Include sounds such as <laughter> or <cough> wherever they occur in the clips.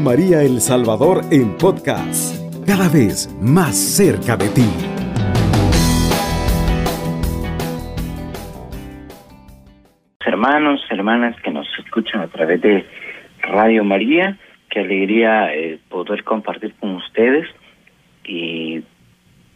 María El Salvador en podcast, cada vez más cerca de ti. Hermanos, hermanas que nos escuchan a través de Radio María, qué alegría eh, poder compartir con ustedes y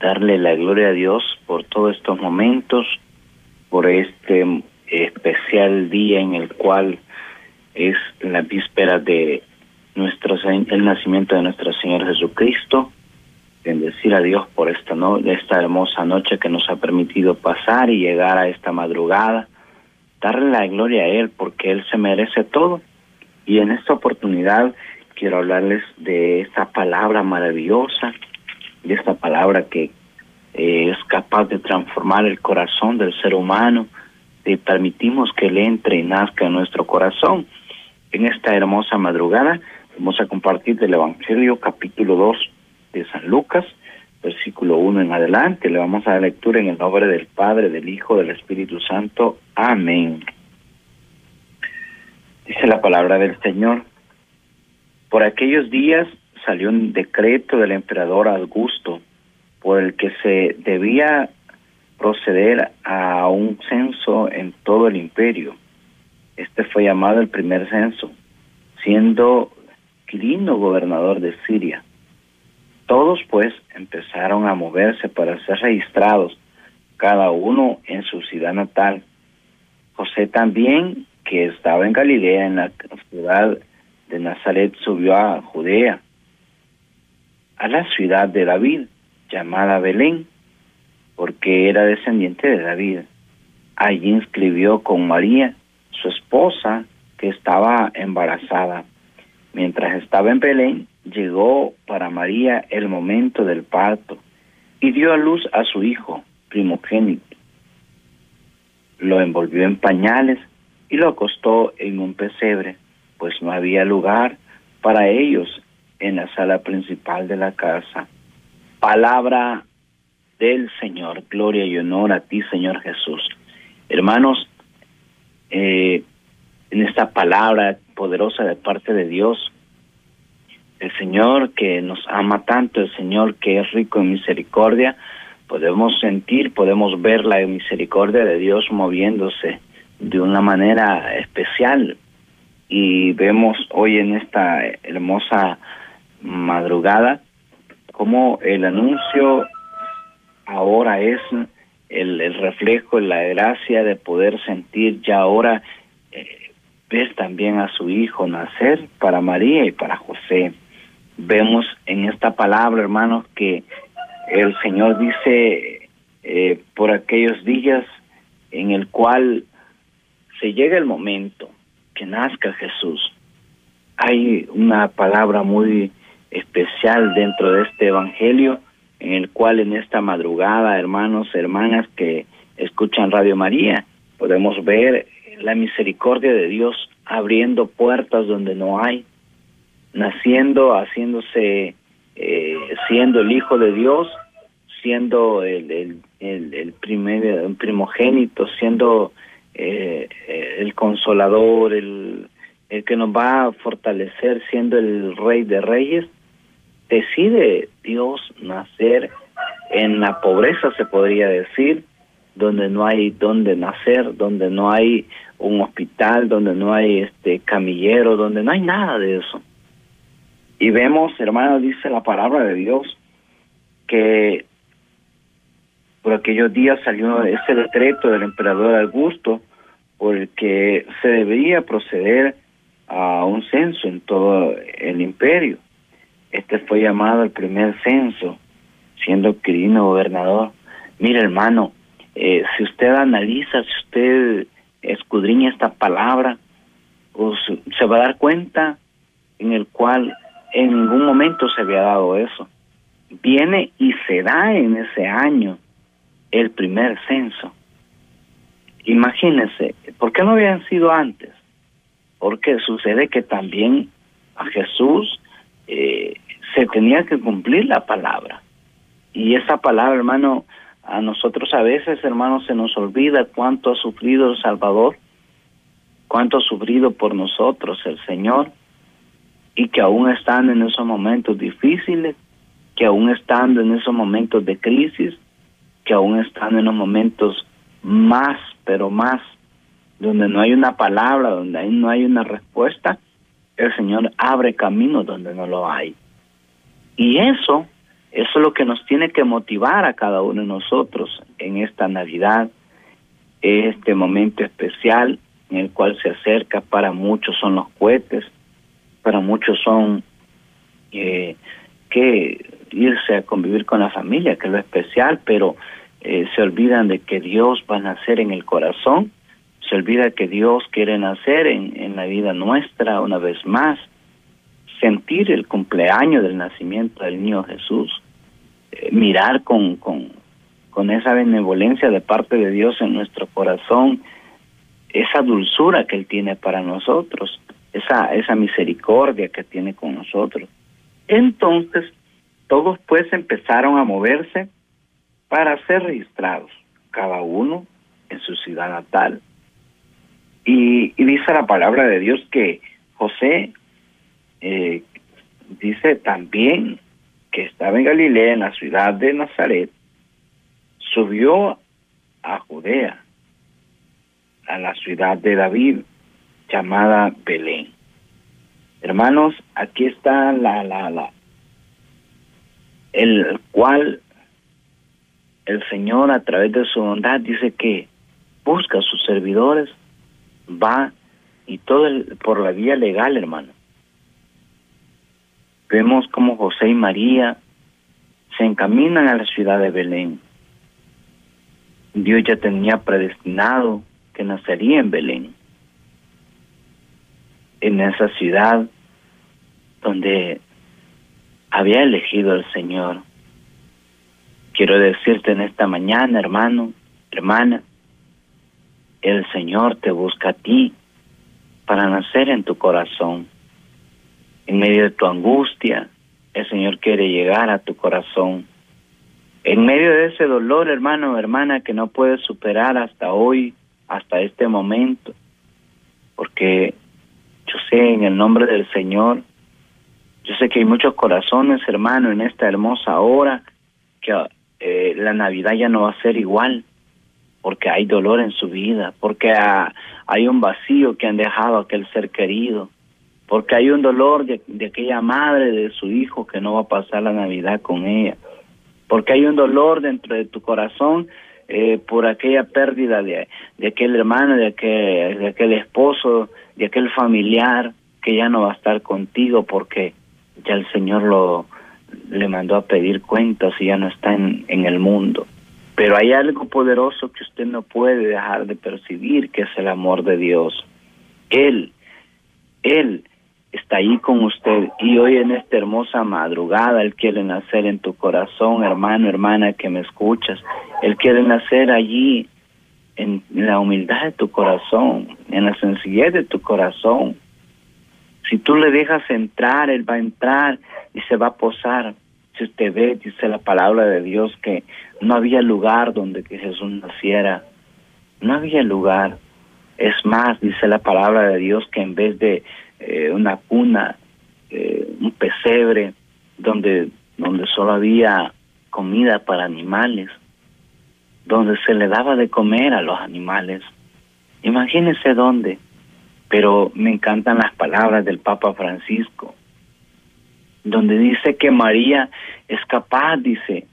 darle la gloria a Dios por todos estos momentos, por este especial día en el cual es la víspera de nuestro el nacimiento de nuestro Señor Jesucristo. Bendecir a Dios por esta no, esta hermosa noche que nos ha permitido pasar y llegar a esta madrugada. Darle la gloria a Él porque Él se merece todo. Y en esta oportunidad quiero hablarles de esta palabra maravillosa, de esta palabra que eh, es capaz de transformar el corazón del ser humano, y permitimos que Él entre y nazca en nuestro corazón. En esta hermosa madrugada vamos a compartir del Evangelio capítulo 2 de San Lucas, versículo 1 en adelante. Le vamos a dar lectura en el nombre del Padre, del Hijo, del Espíritu Santo. Amén. Dice la palabra del Señor. Por aquellos días salió un decreto del emperador Augusto por el que se debía proceder a un censo en todo el imperio. Este fue llamado el primer censo, siendo Quirino gobernador de Siria. Todos pues empezaron a moverse para ser registrados, cada uno en su ciudad natal. José también, que estaba en Galilea, en la ciudad de Nazaret, subió a Judea, a la ciudad de David, llamada Belén, porque era descendiente de David. Allí inscribió con María, su esposa, que estaba embarazada. Mientras estaba en Belén, llegó para María el momento del parto y dio a luz a su hijo primogénito. Lo envolvió en pañales y lo acostó en un pesebre, pues no había lugar para ellos en la sala principal de la casa. Palabra del Señor. Gloria y honor a ti, Señor Jesús. Hermanos, eh, en esta palabra poderosa de parte de Dios, el Señor que nos ama tanto, el Señor que es rico en misericordia, podemos sentir, podemos ver la misericordia de Dios moviéndose de una manera especial. Y vemos hoy en esta hermosa madrugada como el anuncio ahora es el, el reflejo, la gracia de poder sentir ya ahora eh, ves también a su hijo nacer para María y para José. Vemos en esta palabra, hermanos, que el Señor dice eh, por aquellos días en el cual se llega el momento que nazca Jesús. Hay una palabra muy especial dentro de este evangelio en el cual en esta madrugada, hermanos, hermanas que escuchan Radio María, podemos ver la misericordia de Dios abriendo puertas donde no hay, naciendo, haciéndose, eh, siendo el Hijo de Dios, siendo el, el, el, primer, primogénito, siendo eh, el consolador, el, el que nos va a fortalecer, siendo el Rey de Reyes, decide Dios nacer en la pobreza, se podría decir, donde no hay donde nacer, donde no hay un hospital, donde no hay este camillero, donde no hay nada de eso. Y vemos, hermanos, dice la palabra de Dios, que por aquellos días salió ese decreto del emperador Augusto por el que se debería proceder a un censo en todo el imperio. Este fue llamado el primer censo, siendo Quirino gobernador. Mire, hermano, eh, si usted analiza, si usted escudriña esta palabra, pues, se va a dar cuenta en el cual en ningún momento se había dado eso. Viene y se da en ese año el primer censo. Imagínense, ¿por qué no habían sido antes? Porque sucede que también a Jesús eh, se tenía que cumplir la palabra. Y esa palabra, hermano, a nosotros a veces, hermano, se nos olvida cuánto ha sufrido el Salvador, cuánto ha sufrido por nosotros el Señor. y que aún estando en esos momentos difíciles, que aún estando en esos momentos de crisis, que aún estando en los momentos más, pero más, donde no hay una palabra, donde no hay una respuesta, el Señor abre caminos donde no lo hay. Y eso, eso es lo que nos tiene que motivar a cada uno de nosotros en esta Navidad, este momento especial en el cual se acerca, para muchos son los cohetes, para muchos son eh, que irse a convivir con la familia, que es lo especial, pero eh, se olvidan de que Dios va a nacer en el corazón, se olvida que Dios quiere nacer en, en la vida nuestra una vez más, sentir el cumpleaños del nacimiento del niño Jesús, eh, mirar con, con, con esa benevolencia de parte de Dios en nuestro corazón, esa dulzura que Él tiene para nosotros, esa, esa misericordia que tiene con nosotros. Entonces, todos pues empezaron a moverse para ser registrados, cada uno en su ciudad natal. Y, dice la palabra de Dios que José eh, dice también que estaba en Galilea, en la ciudad de Nazaret, subió a Judea, a la ciudad de David, llamada Belén. Hermanos, aquí está la, la, la, el cual el Señor a través de su bondad dice que busca a sus servidores, va y todo por la vía legal, hermano. Vemos como José y María se encaminan a la ciudad de Belén. Dios ya tenía predestinado que nacería en Belén, en esa ciudad donde había elegido el Señor. Quiero decirte en esta mañana, hermano, hermana, el Señor te busca a ti para nacer en tu corazón. En medio de tu angustia, el Señor quiere llegar a tu corazón. En medio de ese dolor, hermano, hermana, que no puedes superar hasta hoy, hasta este momento, porque yo sé en el nombre del Señor, yo sé que hay muchos corazones, hermano, en esta hermosa hora, que eh, la Navidad ya no va a ser igual, porque hay dolor en su vida, porque hay un vacío que han dejado aquel ser querido, porque hay un dolor de, aquella madre de su hijo que no va a pasar la Navidad con ella, porque hay un dolor dentro de tu corazón eh, por aquella pérdida de, de aquel hermano, de aquel, de aquel esposo, de aquel familiar que ya no va a estar contigo porque ya el Señor lo le mandó a pedir cuentas y ya no está en, en el mundo. Pero hay algo poderoso que usted no puede dejar de percibir, que es el amor de Dios. Él, Él está ahí con usted y hoy en esta hermosa madrugada Él quiere nacer en tu corazón, hermano, hermana que me escuchas. Él quiere nacer allí en la humildad de tu corazón, en la sencillez de tu corazón. Si tú le dejas entrar, Él va a entrar y se va a posar. Si usted ve, dice la palabra de Dios, que no había lugar donde que Jesús naciera. No había lugar. Es más, dice la palabra de Dios, que en vez de eh, una cuna, eh, un pesebre, donde, donde solo había comida para animales, donde se le daba de comer a los animales. Imagínese dónde. Pero me encantan las palabras del Papa Francisco, donde dice que María es capaz, dice,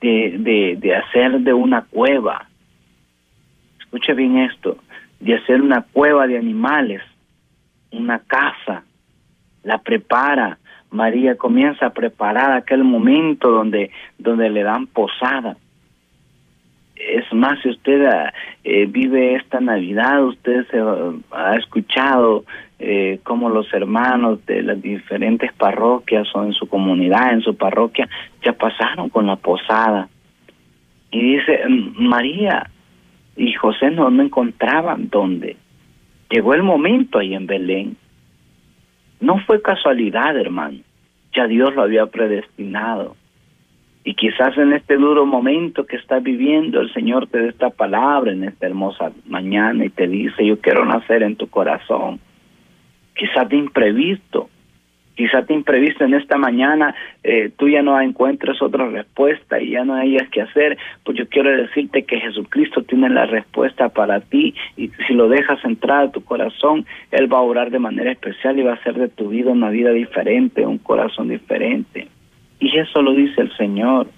de, de, de hacer de una cueva, escuche bien esto, de hacer una cueva de animales una casa, la prepara. María comienza a preparar aquel momento donde, donde le dan posada. Es más, si usted eh, vive esta Navidad, usted se ha escuchado eh, cómo los hermanos de las diferentes parroquias o en su comunidad, en su parroquia, ya pasaron con la posada. Y dice, María y José no, no encontraban dónde. Llegó el momento ahí en Belén. No fue casualidad, hermano. Ya Dios lo había predestinado. Y quizás en este duro momento que estás viviendo, el Señor te da esta palabra en esta hermosa mañana y te dice, yo quiero nacer en tu corazón. Quizás de imprevisto, Quizá te imprevisto en esta mañana, eh, tú ya no encuentres otra respuesta y ya no hayas que hacer, pues yo quiero decirte que Jesucristo tiene la respuesta para ti y si lo dejas entrar a tu corazón, Él va a orar de manera especial y va a hacer de tu vida una vida diferente, un corazón diferente. Y eso lo dice el Señor.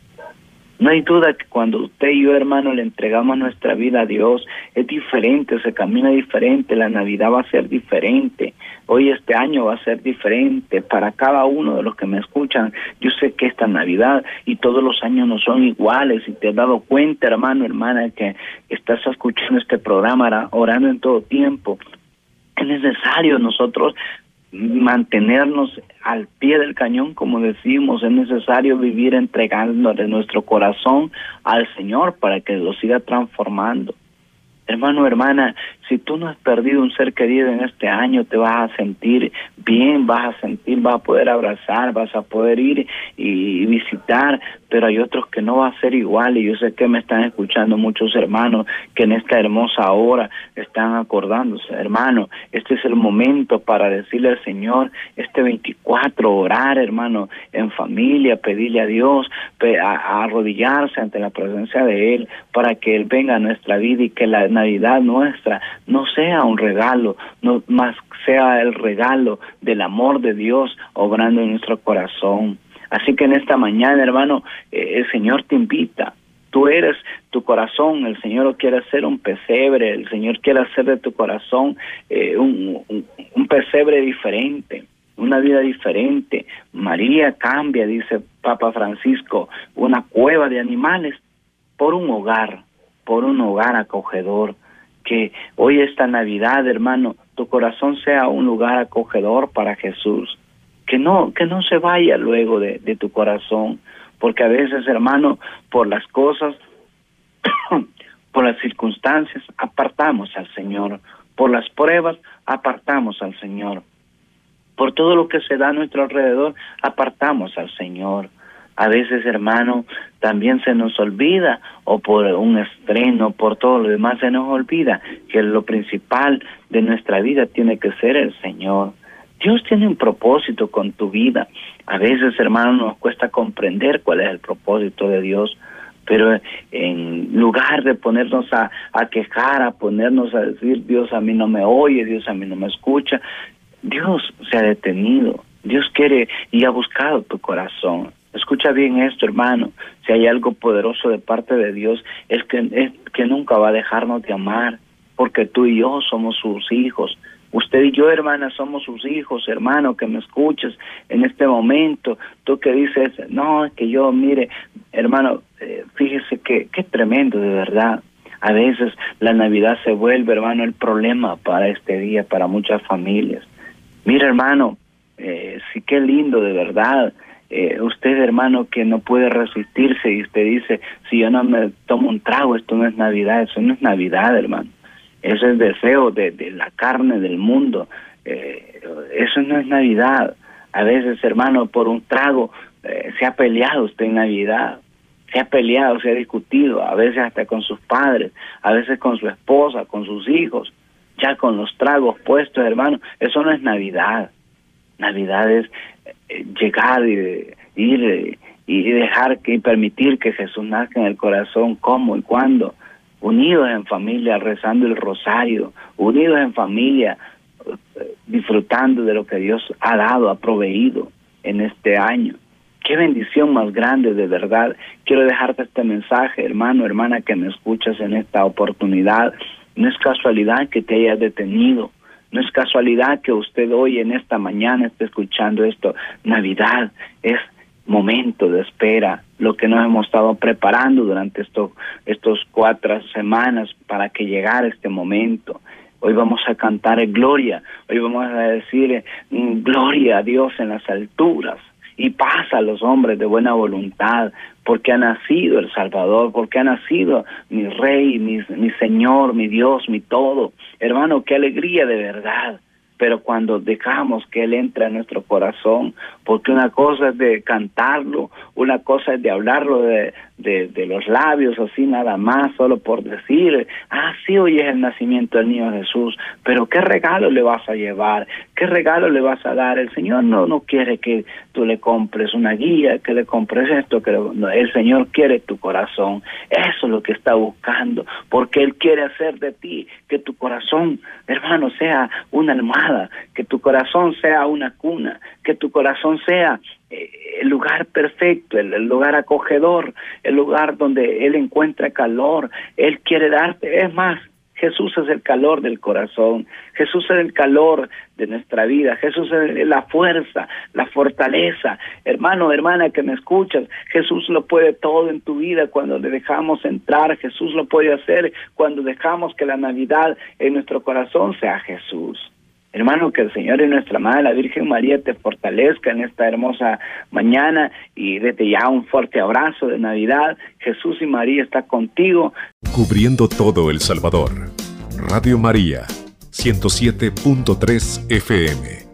No hay duda que cuando usted y yo, hermano, le entregamos nuestra vida a Dios, es diferente, se camina diferente, la Navidad va a ser diferente, hoy este año va a ser diferente para cada uno de los que me escuchan. Yo sé que esta Navidad y todos los años no son iguales y te has dado cuenta, hermano, hermana, que estás escuchando este programa orando en todo tiempo. Es necesario nosotros mantenernos al pie del cañón, como decimos, es necesario vivir entregando de nuestro corazón al Señor para que lo siga transformando. Hermano, hermana, si tú no has perdido un ser querido en este año, te vas a sentir bien, vas a sentir, vas a poder abrazar, vas a poder ir y visitar, pero hay otros que no va a ser igual y yo sé que me están escuchando muchos hermanos que en esta hermosa hora están acordándose. Hermano, este es el momento para decirle al Señor, este 24, orar, hermano, en familia, pedirle a Dios, a, arrodillarse ante la presencia de Él para que Él venga a nuestra vida y que la Navidad nuestra no sea un regalo, no más sea el regalo del amor de Dios obrando en nuestro corazón. Así que en esta mañana, hermano, eh, el Señor te invita. Tú eres tu corazón, el Señor quiere hacer un pesebre, el Señor quiere hacer de tu corazón eh, un, un pesebre diferente, una vida diferente. María cambia, dice Papa Francisco, una cueva de animales por un hogar, por un hogar acogedor. Que hoy esta Navidad, hermano, tu corazón sea un lugar acogedor para Jesús. Que no, que no se vaya luego de, de tu corazón, porque a veces, hermano, por las cosas, <coughs> por las circunstancias, apartamos al Señor. Por las pruebas, apartamos al Señor. Por todo lo que se da a nuestro alrededor, apartamos al Señor. A veces, hermano, también se nos olvida, o por un estreno, por todo lo demás, se nos olvida que lo principal de nuestra vida tiene que ser el Señor. Dios tiene un propósito con tu vida. A veces, hermano, nos cuesta comprender cuál es el propósito de Dios, pero en lugar de ponernos a, a quejar, a ponernos a decir, Dios a mí no me oye, Dios a mí no me escucha, Dios se ha detenido. Dios quiere y ha buscado tu corazón. Escucha bien esto, hermano. Si hay algo poderoso de parte de Dios, es que, es que nunca va a dejarnos de amar, porque tú y yo somos sus hijos. Usted y yo, hermana, somos sus hijos, hermano, que me escuches en este momento. Tú que dices, no, es que yo, mire, hermano, eh, fíjese que qué tremendo, de verdad. A veces la Navidad se vuelve, hermano, el problema para este día, para muchas familias. Mira, hermano, eh, sí qué lindo, de verdad eh, usted hermano que no puede resistirse y usted dice, si yo no me tomo un trago, esto no es Navidad, eso no es Navidad hermano, eso es deseo de, la carne del mundo, eh, eso no es Navidad. A veces hermano, por un trago eh, se ha peleado usted en Navidad, se ha peleado, se ha discutido, a veces hasta con sus padres, a veces con su esposa, con sus hijos, ya con los tragos puestos, hermano, eso no es Navidad. Navidad es eh, llegar y ir y dejar que y permitir que Jesús nazca en el corazón, cómo y cuándo, unidos en familia, rezando el rosario, unidos en familia, eh, disfrutando de lo que Dios ha dado, ha proveído en este año. Qué bendición más grande, de verdad. Quiero dejarte este mensaje, hermano, hermana, que me escuchas en esta oportunidad. No es casualidad que te hayas detenido no es casualidad que usted hoy en esta mañana esté escuchando esto. Navidad es momento de espera, lo que nos hemos estado preparando durante estos cuatro semanas para que llegara este momento. Hoy vamos a cantar gloria, hoy vamos a decir mm, gloria a Dios en las alturas y pasa a los hombres de buena voluntad, porque ha nacido el Salvador, porque ha nacido mi Rey, mi Señor, mi Dios, mi todo. Hermano, qué alegría de verdad. Pero cuando dejamos que Él entre a nuestro corazón, porque una cosa es de cantarlo, una cosa es de hablarlo de, de, los labios, así nada más, solo por decir, ah, sí, hoy es el nacimiento del niño Jesús, pero ¿qué regalo le vas a llevar? ¿Qué regalo le vas a dar? El Señor no, no quiere que tú le compres una guía, que le compres esto, que el Señor quiere tu corazón. Eso es lo que está buscando, porque Él quiere hacer de ti que tu corazón, hermano, sea una almohada, que tu corazón sea una cuna, que tu corazón sea el lugar perfecto, el, lugar acogedor, el lugar donde Él encuentra calor. Él quiere darte, es más, Jesús es el calor del corazón, Jesús es el calor de nuestra vida, Jesús es la fuerza, la fortaleza. Hermano, hermana que me escuchas, Jesús lo puede todo en tu vida cuando le dejamos entrar, Jesús lo puede hacer cuando dejamos que la Navidad en nuestro corazón sea Jesús. Hermano, que el Señor y nuestra Madre, la Virgen María, te fortalezca en esta hermosa mañana y desde ya un fuerte abrazo de Navidad. Jesús y María está contigo. Cubriendo todo El Salvador. Radio María, 107.3 FM.